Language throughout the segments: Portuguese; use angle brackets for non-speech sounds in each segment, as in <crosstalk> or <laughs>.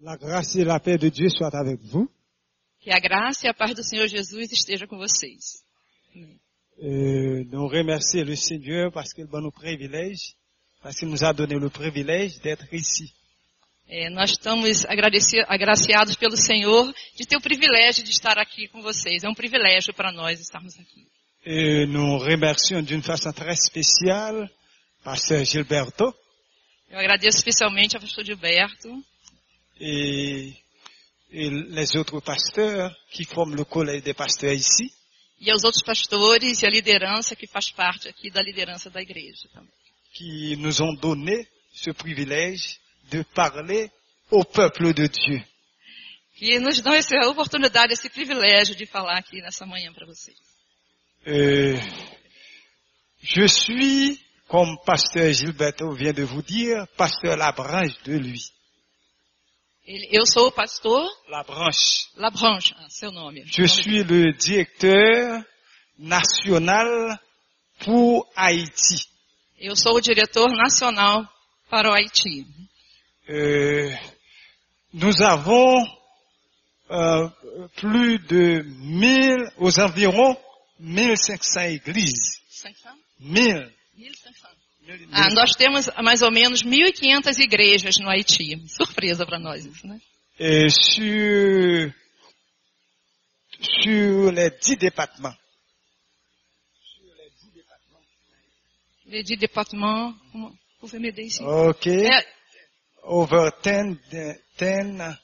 La grâce et la paix de Dieu soient avec vous. Que a graça e a paz do Senhor Jesus esteja com vocês. Euh, nous le Seigneur parce qu'il donne nous privilège, parce qu'il nous a donné le privilège d'être ici. É, nós estamos agraciados pelo Senhor de ter o privilégio de estar aqui com vocês. É um privilégio para nós estarmos aqui. Et nous remercions d'une façon très spéciale Pasteur Gilberto Eu agradeço especialmente ao pastor Gilberto et, et les autres pasteurs qui forment le collège des pasteurs ici. e aos outros pastores e à liderança que faz parte aqui da liderança da igreja também. qui nous ont donné ce privilège de parler au peuple de Dieu. Que nos dão essa oportunidade, esse privilégio de falar aqui nessa manhã para vocês. Euh, je suis, comme pasteur Gilberto vient de vous dire, pasteur la branche de lui. Ele- eu sou o pastor La branche. Ah, seu nome. Je suis le directeur national pour Haïti. Eu sou o diretor nacional para o Haiti. Euh, nous avons euh, plus de 1000, aux environs 1500 églises. 1000. Ah, nós temos mais ou menos 1.500 igrejas no Haiti. Surpresa para nós isso, né? Et sur, sur les 10 départements. De, de departement, como, pouvez m'aider ici? OK. É, Over 10, de- 10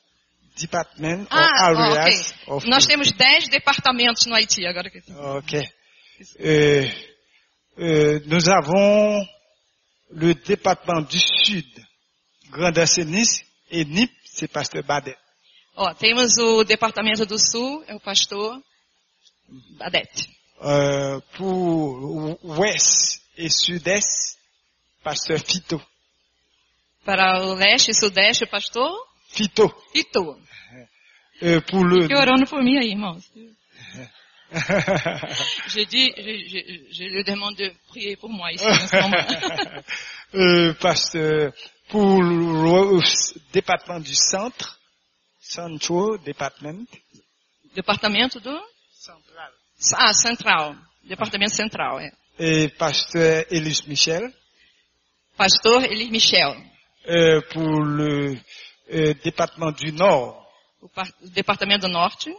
departments or ah, ó, areas ok. of Nós temos 10 departamentos no Haiti agora. OK. Euh, euh, nous avons le département du Sud, Grand Assenis et Nip, c'est Pasteur Badet. Ó, temos o departamento do Sul, é o pastor Badete. Euh, pour Ouest et Sud-Est, Pasteur Fito. Para o Leste e Sudeste, o pastor Fito. Ito. Euh, pour le Fique orando por mim aí, irmãos. <laughs> Je dis, je, je, je lui demande de prier pour moi ici en ce moment. <laughs> euh, Pasteur, pour le département du centre, Central Department. Departamento do? Central. Ah, Central. Departamento Central, é. Et Pasteur Élise Michel. Pastor Elir Michel. Euh, pour le euh, département du Nord, O, par- o Departamento do Norte,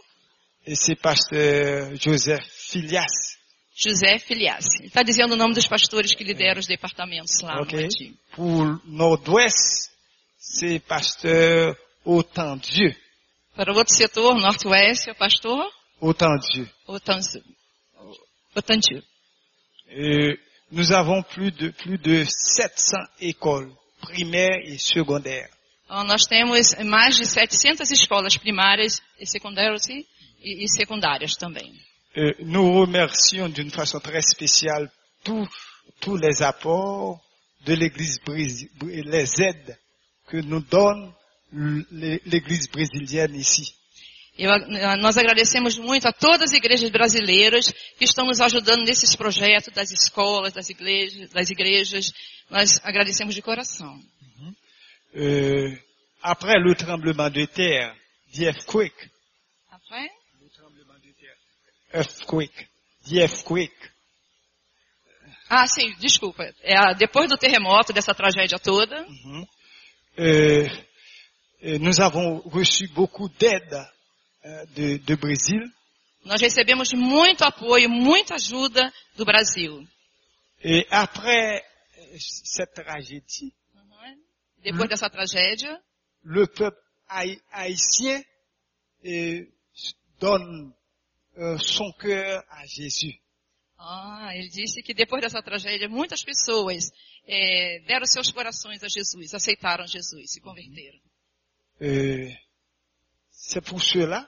et c'est Pasteur Joseph Filias. José Filias. Ele está dizendo o nome dos pastores que lideram os departamentos lá Ok. no Haiti. Pour le Nord-Ouest, c'est Pasteur Autant-Dieu. Para o outro setor, Norte-Oeste, é o pastor Autant-Dieu. Otanzu. Otanju. Et nous avons plus de, plus de 700 écoles primaires et secondaires. Então, nós temos mais de 700 escolas primárias e secundárias e, e secundárias também. Nous remercions d'une façon très spéciale tous, tous les apports de l'Église brésilienne, les aides que nous donne l'Église brésilienne ici. Eu, nós agradecemos muito a todas as igrejas brasileiras que estão nos ajudando nesses projetos das escolas, das igrejas, das igrejas. Nós agradecemos de coração. Euh, après le tremblement de terre, earthquake, Après? Earthquake, the earthquake, Ah, sim, desculpa. É, depois do terremoto, dessa tragédia toda, Mhm. Euh, euh, nous avons reçu beaucoup d'aide euh, de, de Brésil nós recebemos muito apoio, muita ajuda do Brasil. et après euh, cette tragédie, Depois dessa tragédia, le peuple haï- haïtien euh, donne euh, son cœur à Jésus. ah, ele disse que depois dessa tragédia, muitas pessoas é, deram seus corações a Jesus, aceitaram Jesus, se converteram. Euh, C'est pour cela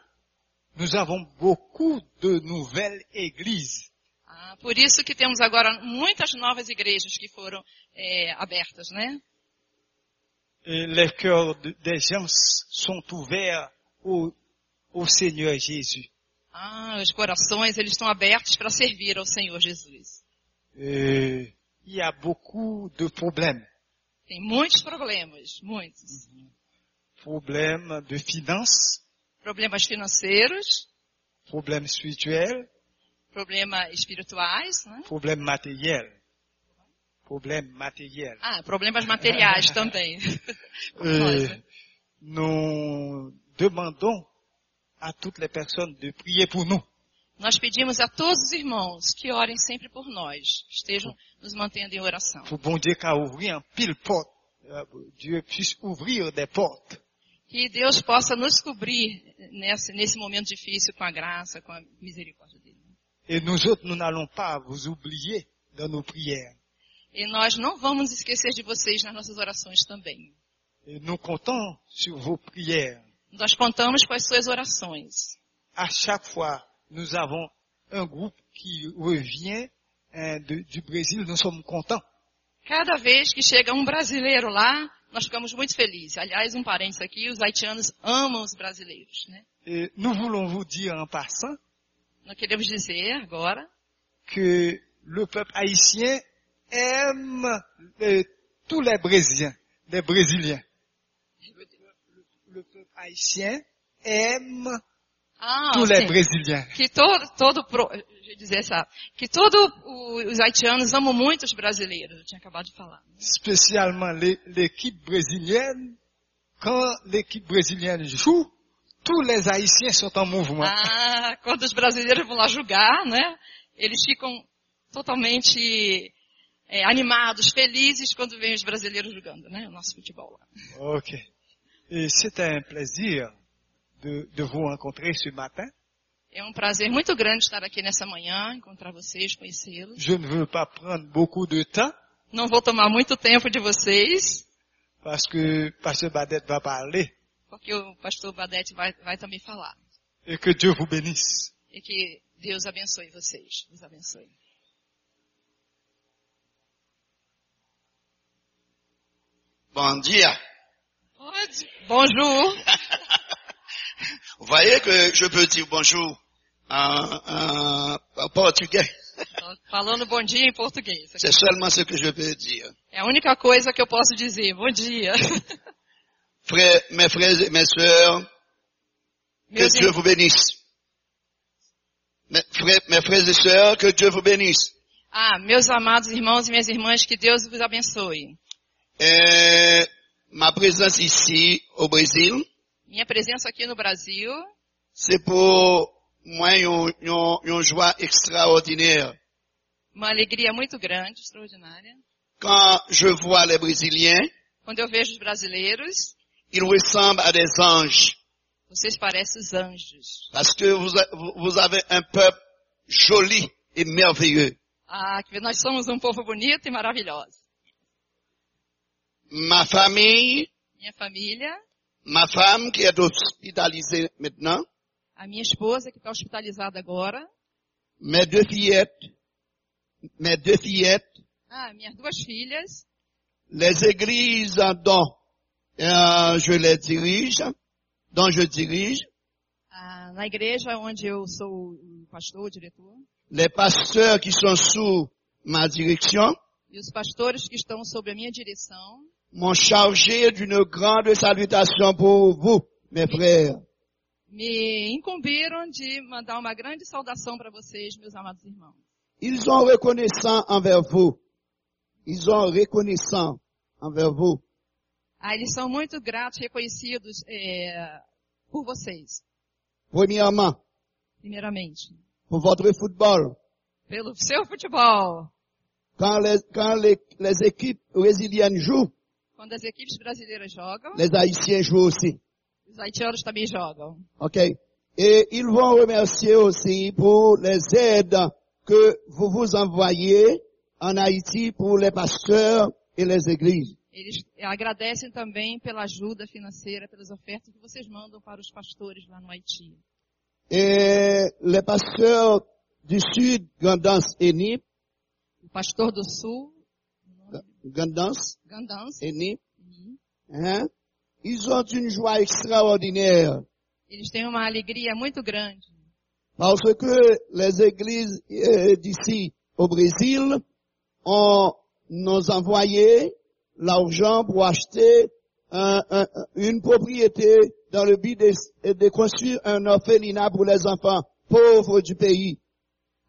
nous avons beaucoup de nouvelles églises. Ah, por isso que temos agora muitas novas igrejas que foram é, abertas, né? Et les cœurs de- des gens sont ouverts au, au Seigneur Jésus. Ah, os corações, eles estão abertos para servir ao Senhor Jesus. Il y a beaucoup de problèmes. Tem muitos problemas, muitos. problèmes de finances, problemas financeiros, problèmes spirituels, problemas espirituais, né? problèmes matériels. Problèmes matériels. Ah, problemas materiais também. Como nós, né? nous demandons à toutes les personnes de prier pour nous. Nós pedimos a todos os irmãos que orem sempre por nós, estejam nos mantendo em oração. Pour bon Dieu qu'à ouvrir un pile porte. Euh, Dieu puisse ouvrir des portes. Que Deus possa nos cobrir nesse, nesse momento difícil com a graça, com a misericórdia dele. Et nous autres, nous n'allons pas vous oublier dans nos prières. E nós não vamos esquecer de vocês nas nossas orações também. Et nous comptons sur vos prières. Nós contamos com as suas orações. À chaque fois, nous avons un groupe qui revient de- du Brésil. Nous sommes contents. Cada vez que chega um brasileiro lá, nós ficamos muito felizes. Aliás, um parênteses aqui, os haitianos amam os brasileiros, né? Et nous voulons vous dire en passant Nós queremos dizer agora que le peuple haïtien aime euh, tous les Brésiliens, les Brésiliens. Haïtien aime ah, tous les Brésiliens. que todo, todo, pro- dizer essa, que todos os haitianos amam muito os brasileiros. Eu tinha acabado de falar. Spécialement l'é- l'équipe brésilienne. Quand l'équipe brésilienne joue, tous les Haïtiens sont en mouvement. Ah, quando os brasileiros vão lá jogar, né? Eles ficam totalmente é, animados, felizes quando vêm os brasileiros jogando, né? O nosso futebol lá. Ok. Et c'est un plaisir de, de vous rencontrer ce matin. É um prazer muito grande estar aqui nessa manhã, encontrar vocês, conhecê-los. Je ne veux pas prendre beaucoup de temps Não vou tomar muito tempo de vocês, parce que Pasteur Badette va parler porque o pastor Badete vai, vai também falar. et que Dieu vous bénisse. E que Deus abençoe vocês. Deus abençoe. Bon dia. Bonjour. Vous voyez que je peux dire bonjour en, en- en portugais. Falando bom dia em português. C'est seulement ce que je peux dire. É a única coisa que eu posso dizer. Bom dia. Frères, mes frères et mes sœurs, que Meus, Dieu vous bénisse. Mes frères, mes frères et sœurs, que Dieu vous bénisse. ah, meus amados irmãos e minhas irmãs, que Deus vos abençoe. Ma présence ici au Brésil, Minha presença aqui no Brasil c'est pour moi une, une- une joie extraordinaire. uma alegria muito grande, extraordinária. Quand je vois les Brésiliens, Quando eu vejo os brasileiros, ils ressemblent à des anges. vocês parecem os anjos. Parce que vous, vous avez un peuple joli et merveilleux. Ah, que nós somos um povo bonito e maravilhoso. Ma famille, Minha família, ma femme qui est hospitalisée maintenant, a minha esposa que está hospitalizada agora, mes deux fillettes, mes deux fillettes, ah, minhas duas filhas, les églises dont euh, je les dirige, dont je dirige, ah, na igreja onde eu sou o pastor, o diretor, les pasteurs qui sont sous ma direction, e os pastores que estão sob a minha direção, m'ont chargé d'une grande salutation pour vous, mes frères. me incumbiram de mandar uma grande saudação para vocês, meus amados irmãos. Ils sont reconnaissants envers vous. Ils sont reconnaissants envers vous. Ah, eles são muito gratos, reconhecidos é, por vocês, Premièrement, primeiramente. pour votre football. Pelo seu futebol. Quand les, quand les, les équipes brésiliennes jouent, Quando as equipes brasileiras jogam, les Haïtiens jouent aussi. os haitianos também jogam. OK? Et ils vont remercier aussi pour les aides que vous vous envoyez en Haïti pour les pasteurs et les églises. Eles agradecem também pela ajuda financeira, pelas ofertas que vocês mandam para os pastores lá no Haiti. Et les pasteurs du Sud, Gandance et Nip, O pastor do Sul, Gandance Gandans, et Nip, hein, ils ont une joie extraordinaire. Eles têm uma alegria muito grande. parce que les églises euh, d'ici au Brésil ont nous envoyé l'argent pour acheter un- un- une propriété dans le but de, de construire un orphelinat pour les enfants pauvres du pays.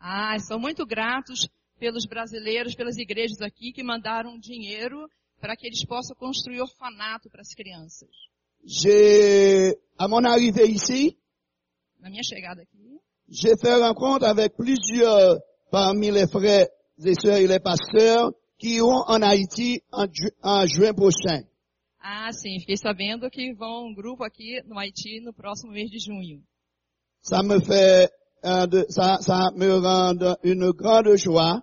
Ah, são muito gratos pelos brasileiros, pelas igrejas aqui que mandaram dinheiro para que eles possam construir orfanato para as crianças. J'ai, à mon arrivée ici, Na minha chegada aqui, j'ai fait rencontre avec plusieurs parmi les frères et sœurs et les pasteurs qui iront en Haïti en, ju- en juin prochain. ah, sim, fiquei sabendo que vão um grupo aqui no Haiti no próximo mês de junho. Ça me fait, euh, de- ça, ça me rend une grande joie.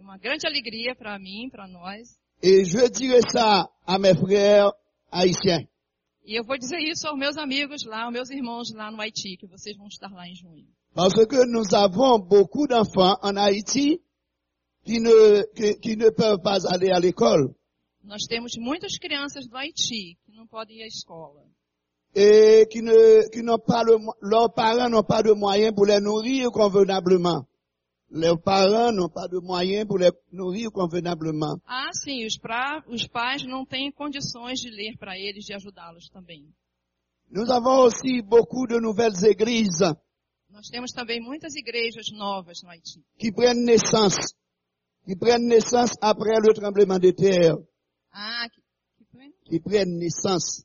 Uma grande alegria para mim, para nós. Et je dirai ça à mes frères haïtiens. E eu vou dizer isso aos meus amigos lá, aos meus irmãos lá no Haiti, que vocês vão estar lá em junho. Parce que nous avons beaucoup d'enfants en Haïti qui ne, qui, qui ne peuvent pas aller à l'école. Nós temos muitas crianças do Haiti que não podem ir à escola. Et qui ne, qui n'ont pas le, leurs parents n'ont pas de moyens pour les nourrir convenablement. Leurs parents n'ont pas de moyens pour les nourrir convenablement. Ah, sim, os, pra, os pais não têm condições de ler para eles, de ajudá-los também. Nous avons aussi beaucoup de nouvelles églises Nós temos também muitas igrejas novas no Haiti, qui prennent naissance, qui prennent naissance après le tremblement de terre, Ah, que, que foi? qui prennent naissance,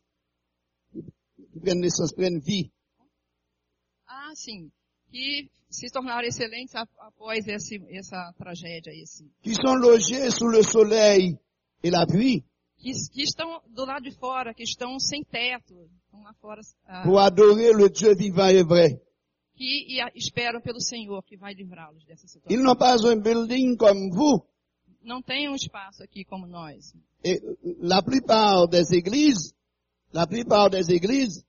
qui prennent naissance, prennent vie. Ah, sim. Que se tornaram excelentes após esse, essa tragédia, esse. qui sont logés sous le soleil et la pluie Que, que estão do lado de fora, que estão sem teto, estão lá fora, ah, pour adorer le Dieu vivant et vrai. que e esperam pelo Senhor que vai livrá-los dessa Ils situação. n'ont pas un building comme vous. Não tem um espaço aqui como nós. Et la plupart des églises, la plupart des églises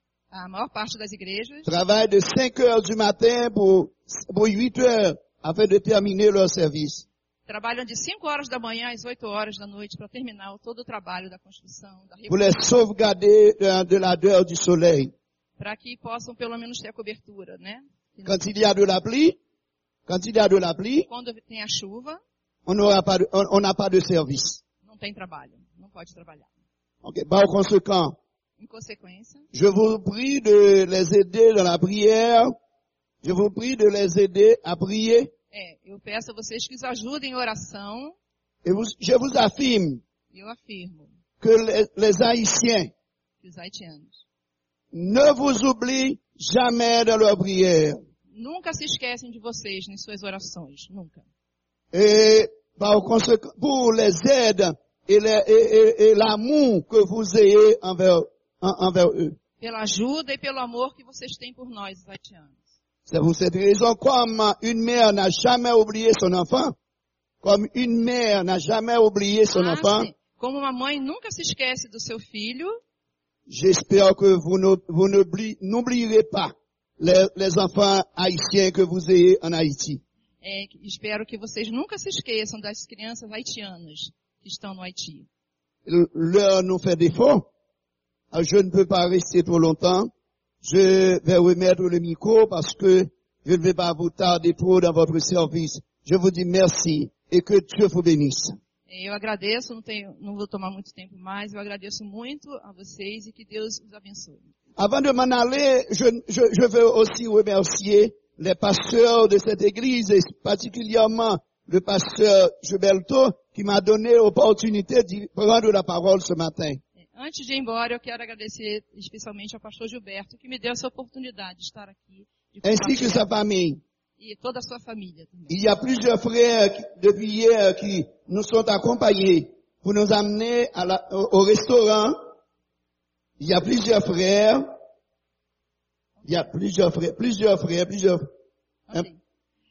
A maior parte das igrejas travaillent de 5 heures du matin pour, pour 8 heures afin de terminer leur service. trabalham de 5 horas da manhã às 8 horas da noite para terminar todo o trabalho da construção, da Pour les sauvegarder de, la dehors du soleil. para que possam pelo menos ter a cobertura, né? Quand il y a de la pluie, quand il y a de la pluie, Quando tem a chuva, on n'aura pas de- on on n'a pas de service. não tem trabalho, não pode trabalhar. Ok. Par conséquent, Em consequência, Je vous prie de les aider dans la prière. Je vous prie de les aider à prier. é, eu peço a vocês que os ajudem em oração, Et vous- je vous affirme eu afirmo que les, les Haïtiens que os haitianos ne vous oublient jamais dans leur prière. nunca se esquecem de vocês em suas orações, nunca. Et par conséquent, pour les aides et l'amour que vous ayez envers. Pela ajuda e pelo amor que vocês têm por nós, os haitianos. C'est pour cette raison, comme une mère n'a jamais oublié son enfant, comme une mère n'a jamais oublié son Ah, enfant, sim. Como uma mãe nunca se esquece do seu filho, J'espère que vous n'oublierez pas les, les enfants haïtiens que vous ayez en Haïti. é, espero que vocês nunca se esqueçam das crianças haitianas que estão no Haiti. L'heure nous fait défaut. Ah, Je ne peux pas rester trop longtemps. Je vais remettre le micro parce que je ne vais pas vous tarder trop dans votre service. Je vous dis merci et que Dieu vous bénisse. É, Eu agradeço, não, tenho, não vou tomar muito tempo mais, eu agradeço muito a vocês e que Deus os abençoe. Avant de m'en aller, je, je, je veux aussi remercier les pasteurs de cette église et particulièrement le pasteur Gilberto qui m'a donné l'opportunité de prendre la parole ce matin. Antes de ir embora, eu quero agradecer especialmente ao pastor Gilberto, que me deu essa oportunidade de estar aqui, de Ainsi que sa famille. e toda a sua família também. Il y a plusieurs frères qui- depuis hier qui nous sont accompagnés pour nous amener à la- au, au restaurant. Il y a plusieurs frères. Il y a plusieurs frères, plusieurs frères, plusieurs. Ok.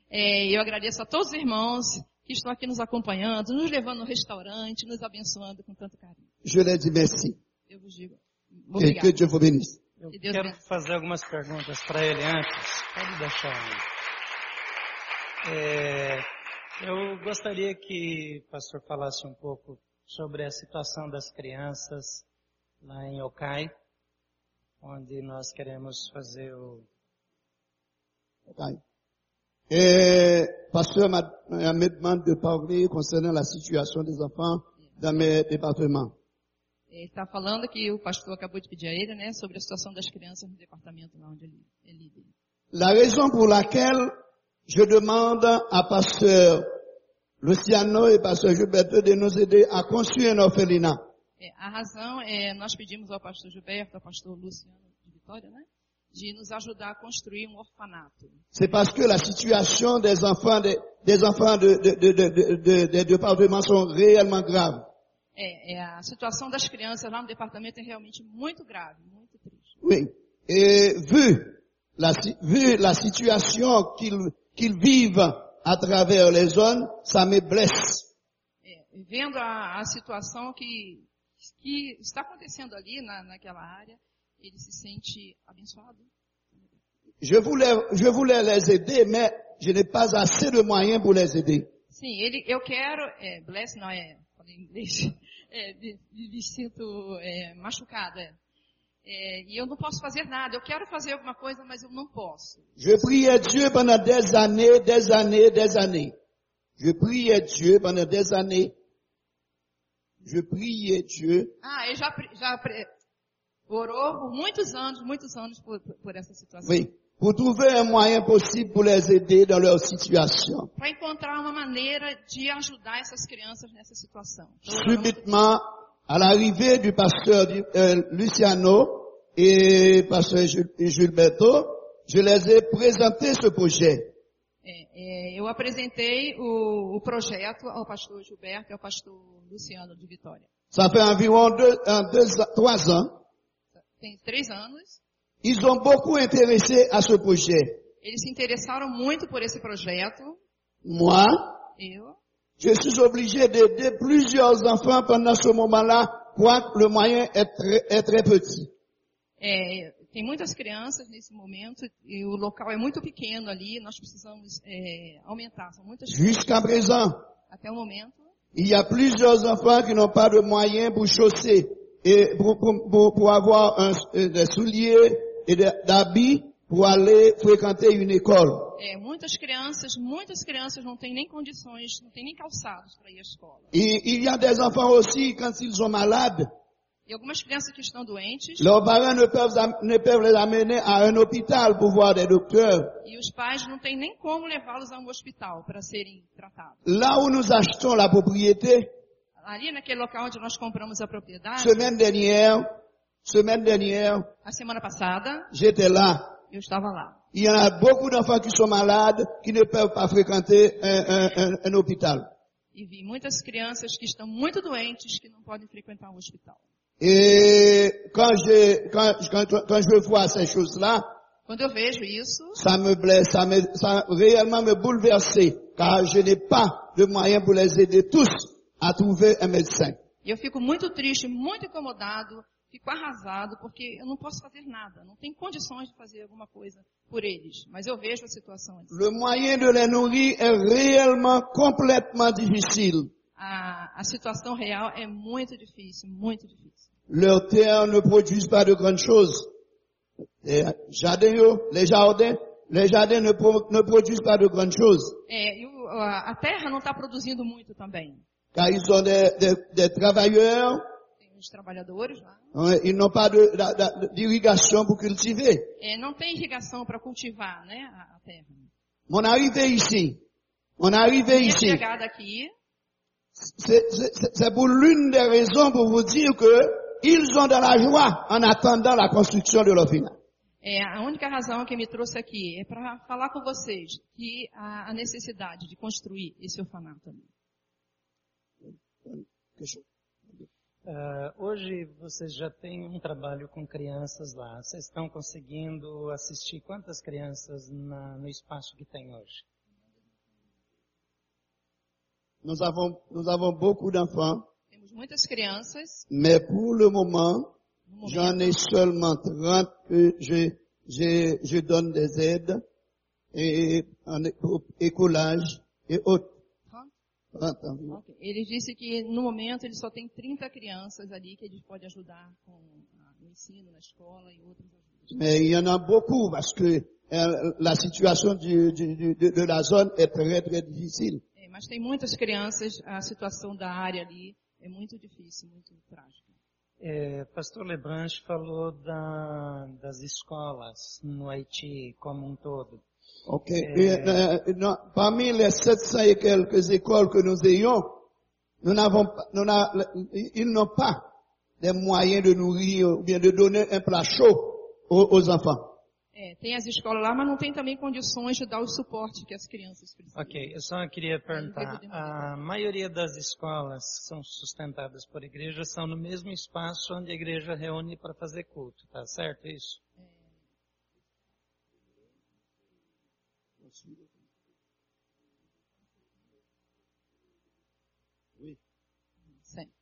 É, eu agradeço a todos os irmãos que estão aqui nos acompanhando, nos levando no restaurante, nos abençoando com tanto carinho. Je merci. Eu vos digo, Et que. Dieu vous bénisse. Eu Que quero fazer algumas perguntas para ele antes. Pode deixar. É, eu gostaria que o pastor falasse um pouco sobre a situação das crianças lá em Okai, onde nós queremos fazer o Ok. Et pasteur m'a m'a me demande de parler concernant la situation des enfants dans mes départements. Ele está falando que o pastor acabou de pedir a ele, né, sobre a situação das crianças no departamento lá onde ele é líder. La raison pour laquelle je demande à pasteur Luciano et pasteur Gilberto de nous aider à construire un orphelinat. É, a razão é, nós pedimos ao pastor Gilberto, ao pastor Luciano de Vitória, né, de nos ajudar a construir um orfanato. C'est parce que la situation des enfants des, des enfants de, de, de, de, de- des départements sont réellement graves. É, é, a situação das crianças lá no departamento é realmente muito grave, muito triste. Oui. Et vu la, vu la situation qu'ils qu'ils vivent à travers les zones, ça me blesse. É, vendo a, a situação que, que está acontecendo ali na, naquela área, ele se sente abençoado. Je voulais, je voulais les aider, mais je n'ai pas assez de moyens pour les aider. Sim, ele, eu quero, é, bless não é, falei em inglês, <laughs> é, me, me sinto é, machucada. É, e eu não posso fazer nada. Eu quero fazer alguma coisa, mas eu não posso. Je priais Dieu pendant des années, des années, des années. Je priais Dieu pendant des années. Je priais Dieu. Ah, ele já, já orou por muitos anos, muitos anos por, por- por essa situação. Oui. Un moyen possible pour les aider dans leur situation. Para encontrar uma maneira de ajudar essas crianças nessa situação. Subitement, à l'arrivée du pasteur euh, Luciano et pasteur Gil- Gilberto, je les ai présenté ce projet. é, é, eu apresentei o, o projeto ao pastor Gilberto e ao pastor Luciano de Vitória. Ça fait environ deux, un, deux, trois ans. Tem três anos. Ils ont beaucoup intéressé à ce projet. Eles se interessaram muito por esse projeto. Moi, Eu, je suis obligé d'aider plusieurs enfants pendant ce moment-là, quoique le moyen est très, est très petit. é, tem muitas crianças nesse momento e o local é muito pequeno ali. Nós precisamos é, aumentar. São muitas Jusqu'à présent, até o momento. il y a plusieurs enfants qui n'ont pas de moyens pour chausser et pour, pour- pour- pour avoir un- euh, des souliers d'habits pour aller fréquenter une école. É, muitas crianças, muitas crianças não têm nem condições, não têm nem calçados para ir à escola. Et il y a des enfants aussi, quand ils sont malades, E algumas crianças que estão doentes leurs parents ne peuvent, ne peuvent les amener à un hôpital pour voir des docteurs. e os pais não têm nem como levá-los a um hospital para serem tratados. Là où nous achetons la propriété, Ali naquele local onde nós compramos a propriedade, semaine dernière, semaine dernière, a semana passada, j'étais là. eu estava lá. Il y a beaucoup d'enfants qui sont malades, qui ne peuvent pas fréquenter un, un- un- un hôpital. E vi muitas crianças que estão muito doentes que não podem frequentar um hospital. Et quand je, quand, quand, quand je vois ces choses-là, Quando eu vejo isso, ça me blesse, ça me, ça réellement me bouleversé, car je n'ai pas de moyens pour les aider tous à trouver un médecin. eu fico muito triste, muito incomodado, fico arrasado, porque eu não posso fazer nada, não tenho condições de fazer alguma coisa por eles. Mas eu vejo a situação assim. Le moyen de les nourrir est réellement complètement difficile. A, a situação real é muito difícil, muito difícil. Leurs terres ne produisent pas de grandes choses. Les jardins, les jardins, les jardins ne, pro- ne produisent pas de grandes choses. É, e o- a, terra não está produzindo muito também. Car ils ont des, des- des travailleurs, Tem os trabalhadores lá. ils n'ont pas de- d'a- d'a- d'irrigation pour cultiver. É, não tem irrigação para cultivar né, a, a terra. Mon arrivée ici, mon arrivée ici, chegada aqui c'est c'est pour l'une des raisons pour vous dire que ils ont de la joie en attendant la construction de leur. É, a única razão que me trouxe aqui é para falar com vocês que a, a necessidade de construir esse orfanato ali. Ah, hoje vocês já têm um trabalho com crianças lá. Vocês estão conseguindo assistir quantas crianças na- no espaço que tem hoje? Nous avons, nous avons beaucoup d'enfants, Temos muitas crianças, mais pour le moment, j'en ai seulement 30 que je, je, je donne des aides et en écolage et autres. 30 environ. Ok. Ele disse que no momento ele só tem 30 crianças ali que ele pode ajudar com ah, o ensino na escola e outras ajudas. Mais il y en a beaucoup parce que euh, la situation du, du- du- de, de la zone est très très difficile. É, mas tem muitas crianças, a situação da área ali é muito difícil, muito trágica. É, Pastor Lebranche falou da, das escolas no Haiti como um todo. Ok. Et, euh, non, parmi les 700 et quelques écoles que nous ayons, nous n'avons pas, nous ils n'ont pas des moyens de nourrir ou bien de donner un plat chaud aux, aux enfants. É, tem as escolas lá, mas não tem também condições de dar o suporte que as crianças precisam. Ok, eu só queria perguntar, a maioria das escolas que são sustentadas por igrejas são no mesmo espaço onde a igreja reúne para fazer culto, tá certo isso? Sim.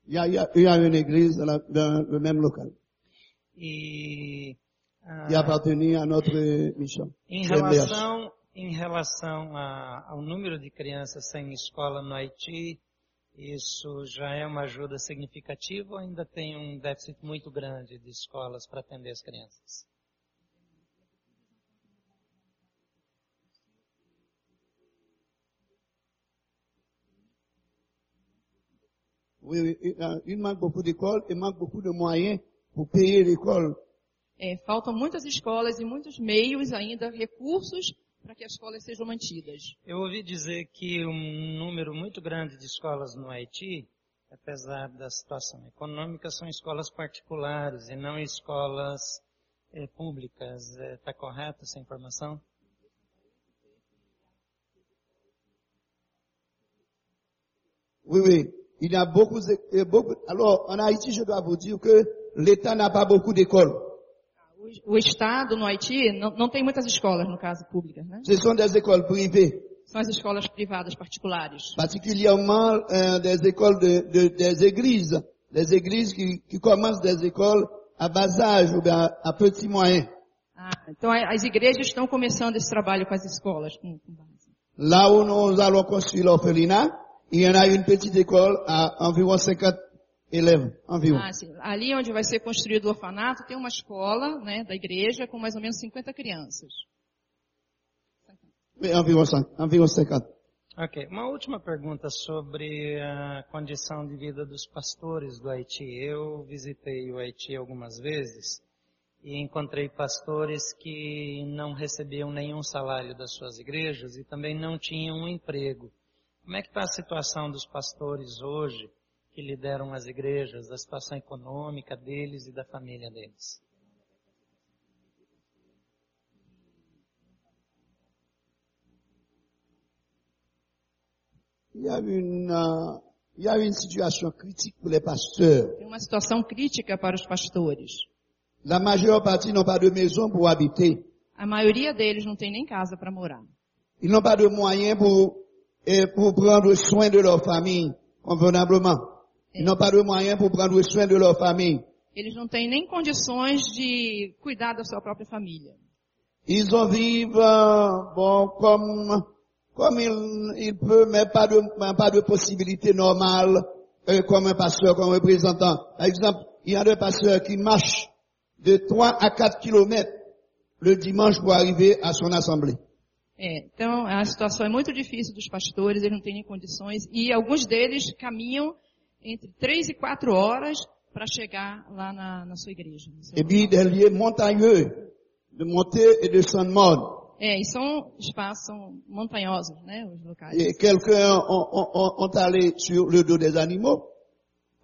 Il y a, il y a- il y a une église dans, la- dans le même local E ah, qui appartenait à notre mission. em relação, em relação a- ao número de crianças sem escola no Haiti, isso já é uma ajuda significativa ou ainda tem um déficit muito grande de escolas para atender as crianças? Il, il manque beaucoup d'écoles, il manque beaucoup de moyens pour payer l'école. É, faltam muitas escolas e muitos meios ainda, recursos, para que as escolas sejam mantidas. Eu ouvi dizer que um número muito grande de escolas no Haiti, apesar da situação econômica, são escolas particulares e não escolas eh, públicas. Está correta essa informação? Oui, oui. Il y a beaucoup, euh, beaucoup. Alors, en Haïti, je dois vous dire que l'État n'a pas beaucoup d'écoles. O, Estado no Haiti não, não tem muitas escolas, no caso, públicas, né? Ce sont des écoles privées, São as escolas privadas particulares. particulièrement euh, des écoles de, de- des églises, des églises qui, qui commencent des écoles à bas âge ou bien à, à petits moyens. Ah, então as igrejas estão começando esse trabalho com as escolas. Là où nous allons construire l'orphelinat, il y en a une petite école à environ 50 élèves, environ. Ah, sim. Ali onde vai ser construído o orfanato, tem uma escola né, da igreja com mais ou menos 50 crianças. Oui, environ, 5, environ 50. Ok. Uma última pergunta sobre a condição de vida dos pastores do Haiti. Eu visitei o Haiti algumas vezes e encontrei pastores que não recebiam nenhum salário das suas igrejas e também não tinham um emprego. Como é que está a situação dos pastores hoje que lideram as igrejas, a situação econômica deles e da família deles? Il y a une, euh, il y a une situation critique pour les pasteurs. Tem uma situação crítica para os pastores. La majeure partie n'ont pas de maison pour habiter. A maioria deles não tem nem casa para morar. Ils n'ont pas de moyens pour, eh, pour prendre soin de leur famille convenablement. Ils n'ont pas de moyens pour prendre soin de leur famille. Eles não têm nem condições de cuidar da sua própria família. Ils en vivent, euh, bon, comme, comme ils, ils peuvent, mais pas de, pas de possibilité normale, euh, comme un pasteur, comme un représentant. Par exemple, il y a des pasteurs qui marchent de 3 à 4 kilomètres le dimanche pour arriver à son assemblée. É, então a situação é muito difícil dos pastores, eles não têm nem condições e alguns deles caminham entre três e quatro horas para chegar lá na, na sua igreja. seu Et puis des lieux montagneux, de montée et de mode. É, e são espaços são montanhosos, né, os locais. Et quelqu'un ont, allé sur le dos des animaux,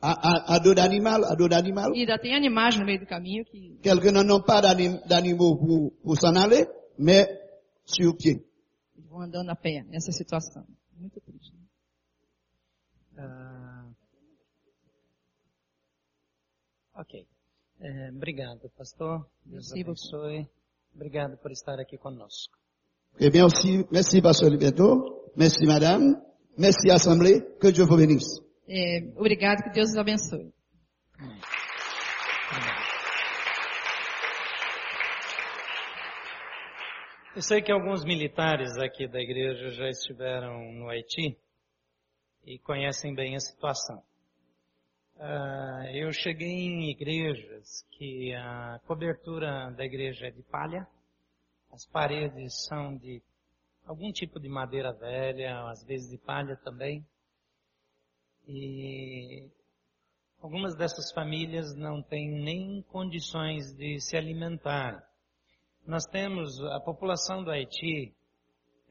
à, à- à dos d'animal, à dos d'animal. E ainda tem animais no meio do caminho que Quelqu'un n'en ont pas d'anim- d'animaux pour, pour s'en aller, mais sur pied. Andando a pé nessa situação. Muito triste. né? Ah, ok. Eh, obrigado, pastor. Deus Merci beaucoup. abençoe. Obrigado por estar aqui conosco. Eh bien aussi, merci Pasteur Liberto, merci Madame, merci Assemblée, que Dieu vous bénisse. É, obrigado, que Deus os abençoe. Eu sei que alguns militares aqui da igreja já estiveram no Haiti e conhecem bem a situação. Ah, eu cheguei em igrejas que a cobertura da igreja é de palha, as paredes são de algum tipo de madeira velha, às vezes de palha também. E Algumas dessas famílias não têm nem condições de se alimentar. Nós temos a população do Haiti,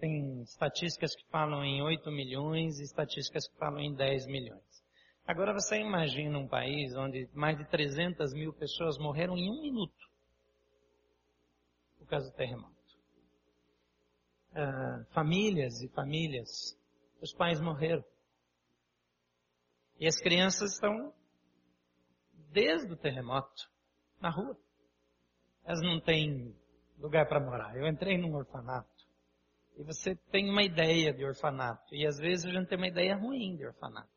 tem estatísticas que falam em 8 milhões e estatísticas que falam em 10 milhões. Agora você imagina um país onde mais de 300 mil pessoas morreram em um minuto por causa do terremoto. Uh, famílias e famílias, os pais morreram. E as crianças estão desde o terremoto na rua. Elas não têm lugar para morar. Eu entrei num orfanato e você tem uma ideia de orfanato e às vezes a gente tem uma ideia ruim de orfanato.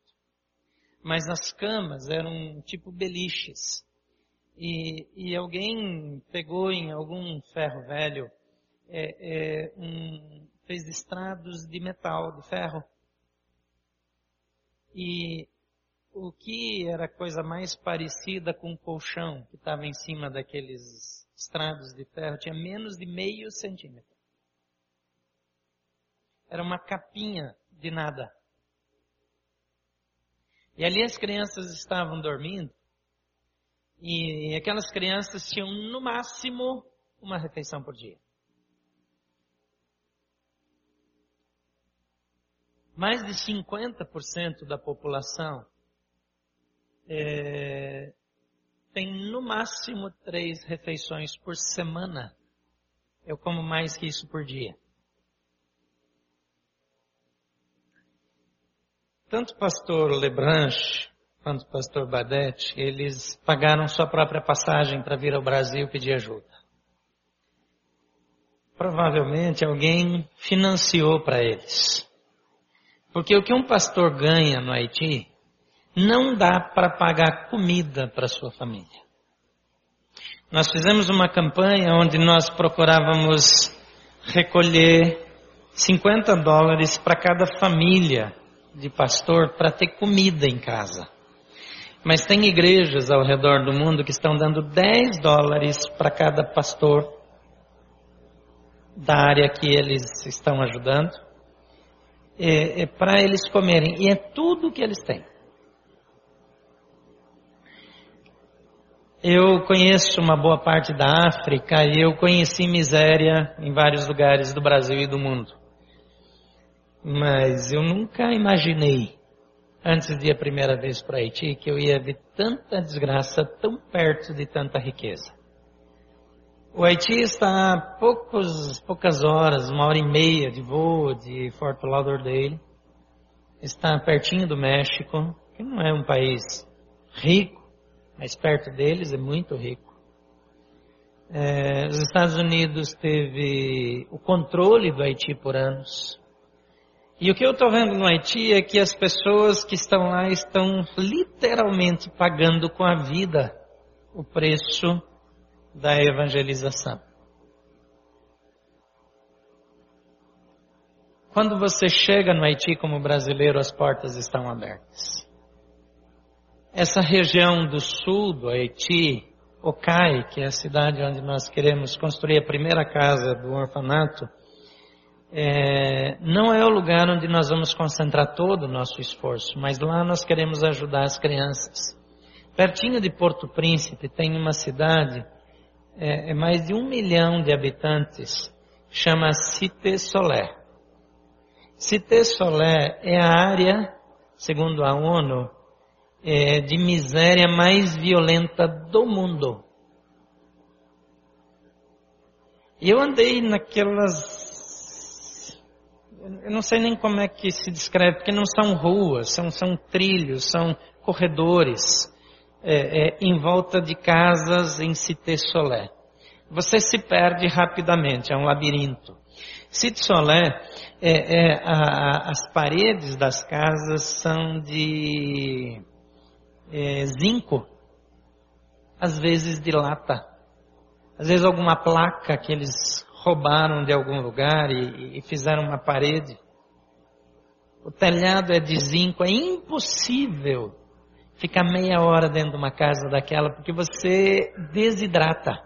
Mas as camas eram tipo beliches. E, e alguém pegou em algum ferro velho, é, é, um, fez estrados de metal, de ferro. E o que era a coisa mais parecida com um colchão que estava em cima daqueles estrados de ferro tinha menos de meio centímetro. Era uma capinha de nada. E ali as crianças estavam dormindo e aquelas crianças tinham no máximo uma refeição por dia. Mais de 50% da população é, tem no máximo três refeições por semana. Eu como mais que isso por dia. Tanto o pastor Lebranche quanto o pastor Badete, eles pagaram sua própria passagem para vir ao Brasil pedir ajuda. Provavelmente alguém financiou para eles. Porque o que um pastor ganha no Haiti não dá para pagar comida para sua família. Nós fizemos uma campanha onde nós procurávamos recolher 50 dólares para cada família de pastor para ter comida em casa. Mas tem igrejas ao redor do mundo que estão dando 10 dólares para cada pastor da área que eles estão ajudando, é, é para eles comerem. E é tudo que eles têm. Eu conheço uma boa parte da África e eu conheci miséria em vários lugares do Brasil e do mundo. Mas eu nunca imaginei, antes de ir a primeira vez para Haiti, que eu ia ver tanta desgraça tão perto de tanta riqueza. O Haiti está a poucos, poucas horas, uma hora e meia de voo de Fort Lauderdale. Está pertinho do México, que não é um país rico, mas perto deles é muito rico. É, os Estados Unidos teve o controle do Haiti por anos. E o que eu estou vendo no Haiti é que as pessoas que estão lá estão literalmente pagando com a vida o preço da evangelização. Quando você chega no Haiti como brasileiro, as portas estão abertas. Essa região do sul do Haiti, Okai, que é a cidade onde nós queremos construir a primeira casa do orfanato, é, não é o lugar onde nós vamos concentrar todo o nosso esforço, mas lá nós queremos ajudar as crianças. Pertinho de Porto Príncipe tem uma cidade, é, é mais de um milhão de habitantes, chama Cité Solé. Cité Solé é a área, segundo a ONU, é, de miséria mais violenta do mundo. E eu andei naquelas. Eu não sei nem como é que se descreve, porque não são ruas, são, são trilhos, são corredores é, é, em volta de casas em Cité Solé. Você se perde rapidamente, é um labirinto. Cité Solé, é, é, a, as paredes das casas são de é, zinco, às vezes de lata, às vezes alguma placa que eles roubaram de algum lugar e, e fizeram uma parede. O telhado é de zinco, é impossível ficar meia hora dentro de uma casa daquela porque você desidrata.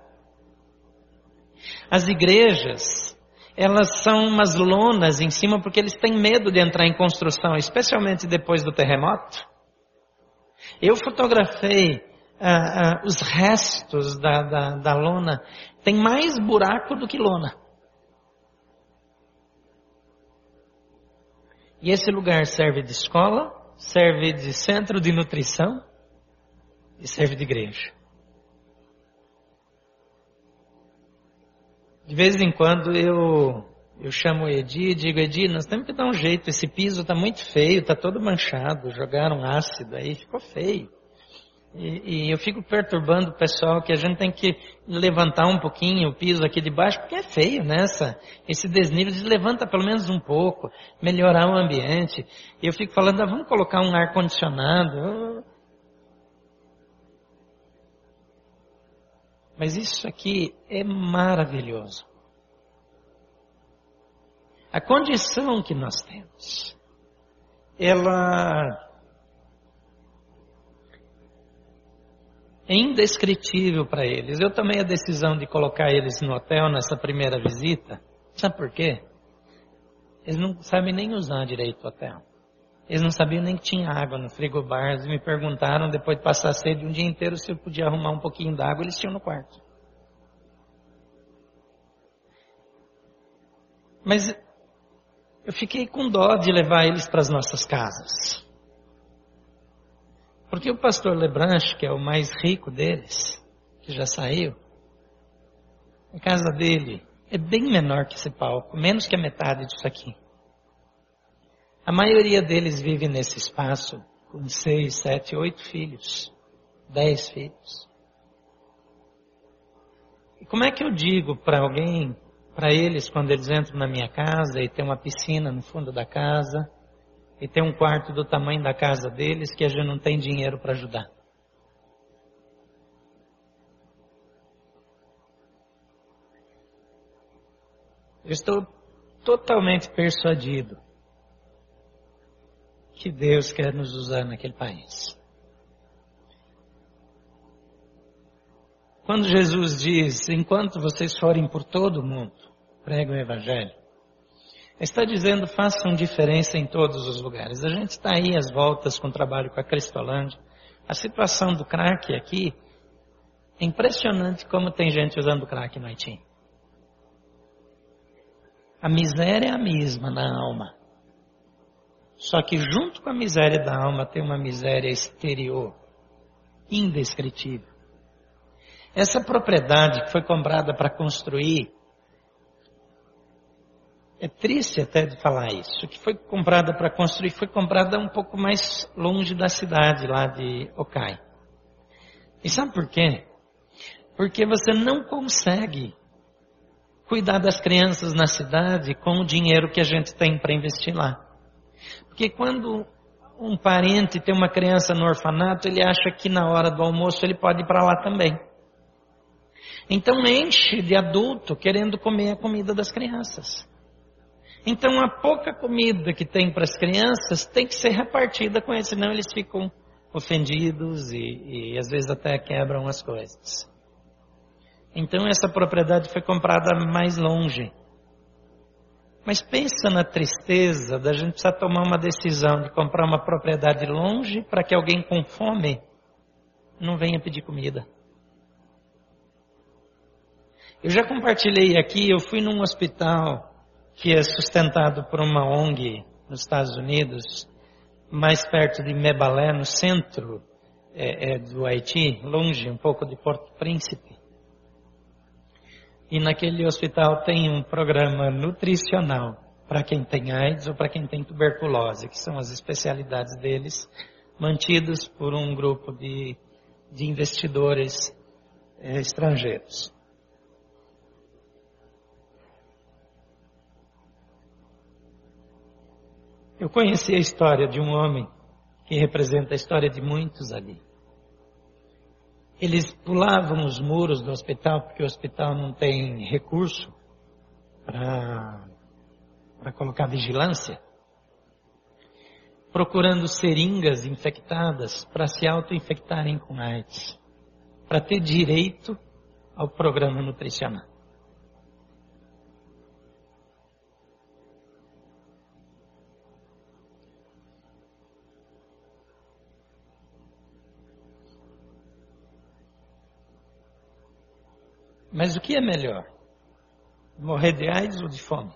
As igrejas, elas são umas lonas em cima porque eles têm medo de entrar em construção, especialmente depois do terremoto. Eu fotografei ah, ah, os restos da, da, da lona. Tem mais buraco do que lona. E esse lugar serve de escola, serve de centro de nutrição e serve de igreja. De vez em quando eu, eu chamo o Edi e digo, Edi, nós temos que dar um jeito, esse piso está muito feio, está todo manchado, jogaram ácido aí, ficou feio. E, e, eu fico perturbando o pessoal que a gente tem que levantar um pouquinho o piso aqui de baixo, porque é feio. Né, esse desnível de levanta pelo menos um pouco, melhorar o ambiente. E eu fico falando, ah, vamos colocar um ar condicionado. Mas isso aqui é maravilhoso. A condição que nós temos, ela é indescritível para eles. Eu tomei a decisão de colocar eles no hotel nessa primeira visita. Sabe por quê? Eles não sabem nem usar direito o hotel. Eles não sabiam nem que tinha água no frigobar. Eles me perguntaram, depois de passar sede um dia inteiro, se eu podia arrumar um pouquinho d'água. Eles tinham no quarto. Mas eu fiquei com dó de levar eles para as nossas casas. Porque o pastor Lebranche, que é o mais rico deles, que já saiu, a casa dele é bem menor que esse palco, menos que a metade disso aqui. A maioria deles vive nesse espaço com seis, sete, oito filhos, dez filhos. E como é que eu digo para alguém, para eles, quando eles entram na minha casa e tem uma piscina no fundo da casa, e tem um quarto do tamanho da casa deles que a gente não tem dinheiro para ajudar? Eu estou totalmente persuadido que Deus quer nos usar naquele país. Quando Jesus diz, enquanto vocês forem por todo o mundo, pregam o Evangelho, está dizendo, façam diferença em todos os lugares. A gente está aí às voltas com o trabalho com a Cristolândia. A situação do crack aqui, é impressionante como tem gente usando crack no Haiti. A miséria é a mesma na alma. Só que junto com a miséria da alma tem uma miséria exterior, indescritível. Essa propriedade que foi comprada para construir, é triste até de falar isso, que foi comprada para construir, foi comprada um pouco mais longe da cidade lá de Okai. E sabe por quê? Porque você não consegue cuidar das crianças na cidade com o dinheiro que a gente tem para investir lá. Porque quando um parente tem uma criança no orfanato, ele acha que na hora do almoço ele pode ir para lá também. Então enche de adulto querendo comer a comida das crianças. Então a pouca comida que tem para as crianças tem que ser repartida com eles, senão eles ficam ofendidos e, e às vezes até quebram as coisas. Então essa propriedade foi comprada mais longe. Mas pensa na tristeza da gente precisar tomar uma decisão de comprar uma propriedade longe para que alguém com fome não venha pedir comida. Eu já compartilhei aqui, eu fui num hospital que é sustentado por uma ONG nos Estados Unidos, mais perto de Mebalé, no centro é, é, do Haiti, longe um pouco de Porto Príncipe. E naquele hospital tem um programa nutricional para quem tem AIDS ou para quem tem tuberculose, que são as especialidades deles, mantidos por um grupo de, de investidores é, estrangeiros. Eu conheci a história de um homem que representa a história de muitos ali. Eles pulavam os muros do hospital, porque o hospital não tem recurso para colocar vigilância, procurando seringas infectadas para se auto-infectarem com AIDS, para ter direito ao programa nutricional. Mas o que é melhor? Morrer de AIDS ou de fome?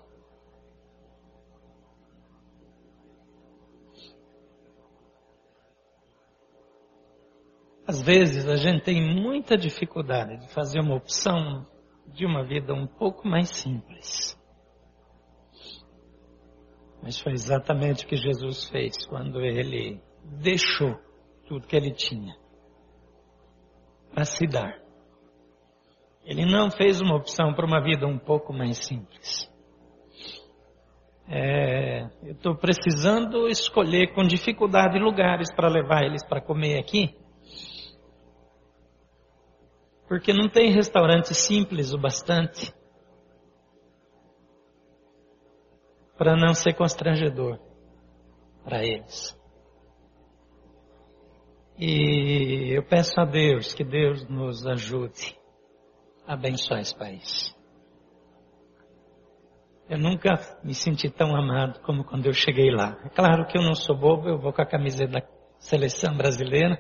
Às vezes a gente tem muita dificuldade de fazer uma opção de uma vida um pouco mais simples. Mas foi exatamente o que Jesus fez quando ele deixou tudo que ele tinha para se dar. Ele não fez uma opção para uma vida um pouco mais simples. É, eu estou precisando escolher com dificuldade lugares para levar eles para comer aqui. Porque não tem restaurante simples o bastante para não ser constrangedor para eles. E eu peço a Deus que Deus nos ajude abençoar esse país. Eu nunca me senti tão amado como quando eu cheguei lá. É claro que eu não sou bobo, eu vou com a camiseta da seleção brasileira,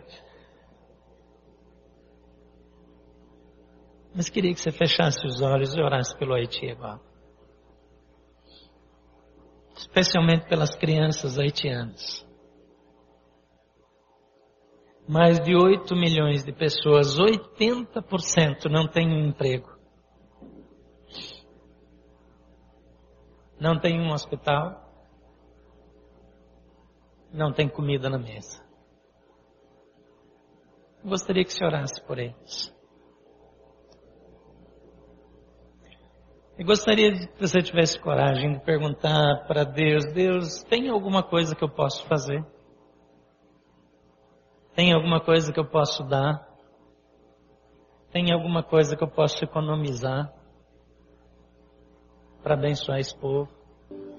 Mas queria que você fechasse os olhos e orasse pelo Haiti agora. Especialmente pelas crianças haitianas. Mais de 8 milhões de pessoas, 80% não têm um emprego. Não tem um hospital. Não tem comida na mesa. Gostaria que você orasse por eles. E gostaria que você tivesse coragem de perguntar para Deus: Deus, tem alguma coisa que eu posso fazer? Tem alguma coisa que eu posso dar? Tem alguma coisa que eu posso economizar para abençoar esse povo?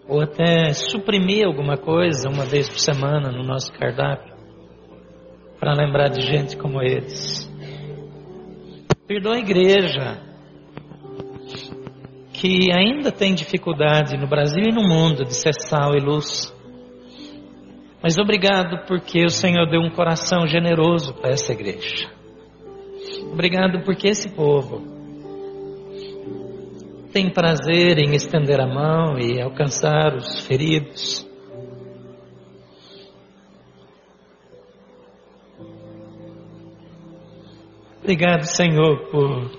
Ou até suprimir alguma coisa uma vez por semana no nosso cardápio para lembrar de gente como eles? Perdoa a igreja que ainda tem dificuldade no Brasil e no mundo de ser sal e luz. Mas obrigado porque o Senhor deu um coração generoso para essa igreja. Obrigado porque esse povo tem prazer em estender a mão e alcançar os feridos. Obrigado, Senhor, por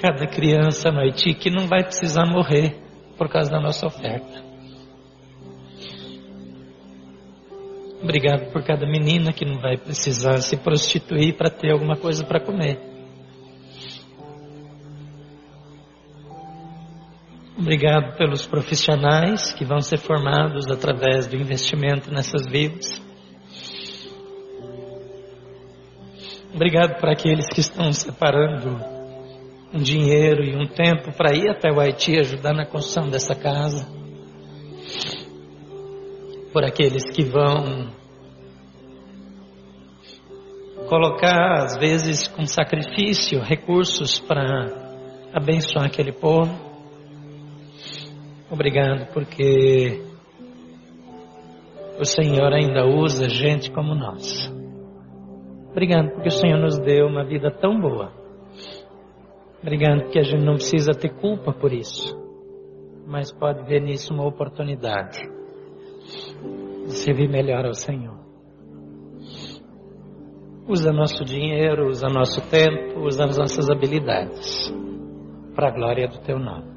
cada criança no Haiti que não vai precisar morrer por causa da nossa oferta. Obrigado por cada menina que não vai precisar se prostituir para ter alguma coisa para comer. Obrigado pelos profissionais que vão ser formados através do investimento nessas vidas. Obrigado para aqueles que estão separando um dinheiro e um tempo para ir até o Haiti ajudar na construção dessa casa. Por aqueles que vão colocar, às vezes, com sacrifício, recursos para abençoar aquele povo. Obrigado, porque o Senhor ainda usa gente como nós. Obrigado, porque o Senhor nos deu uma vida tão boa Obrigado, porque a gente não precisa ter culpa por isso, mas pode ver nisso uma oportunidade de servir melhor ao Senhor. Usa nosso dinheiro, usa nosso tempo, usa as nossas habilidades para a glória do teu nome.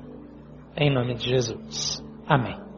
Em nome de Jesus. Amém.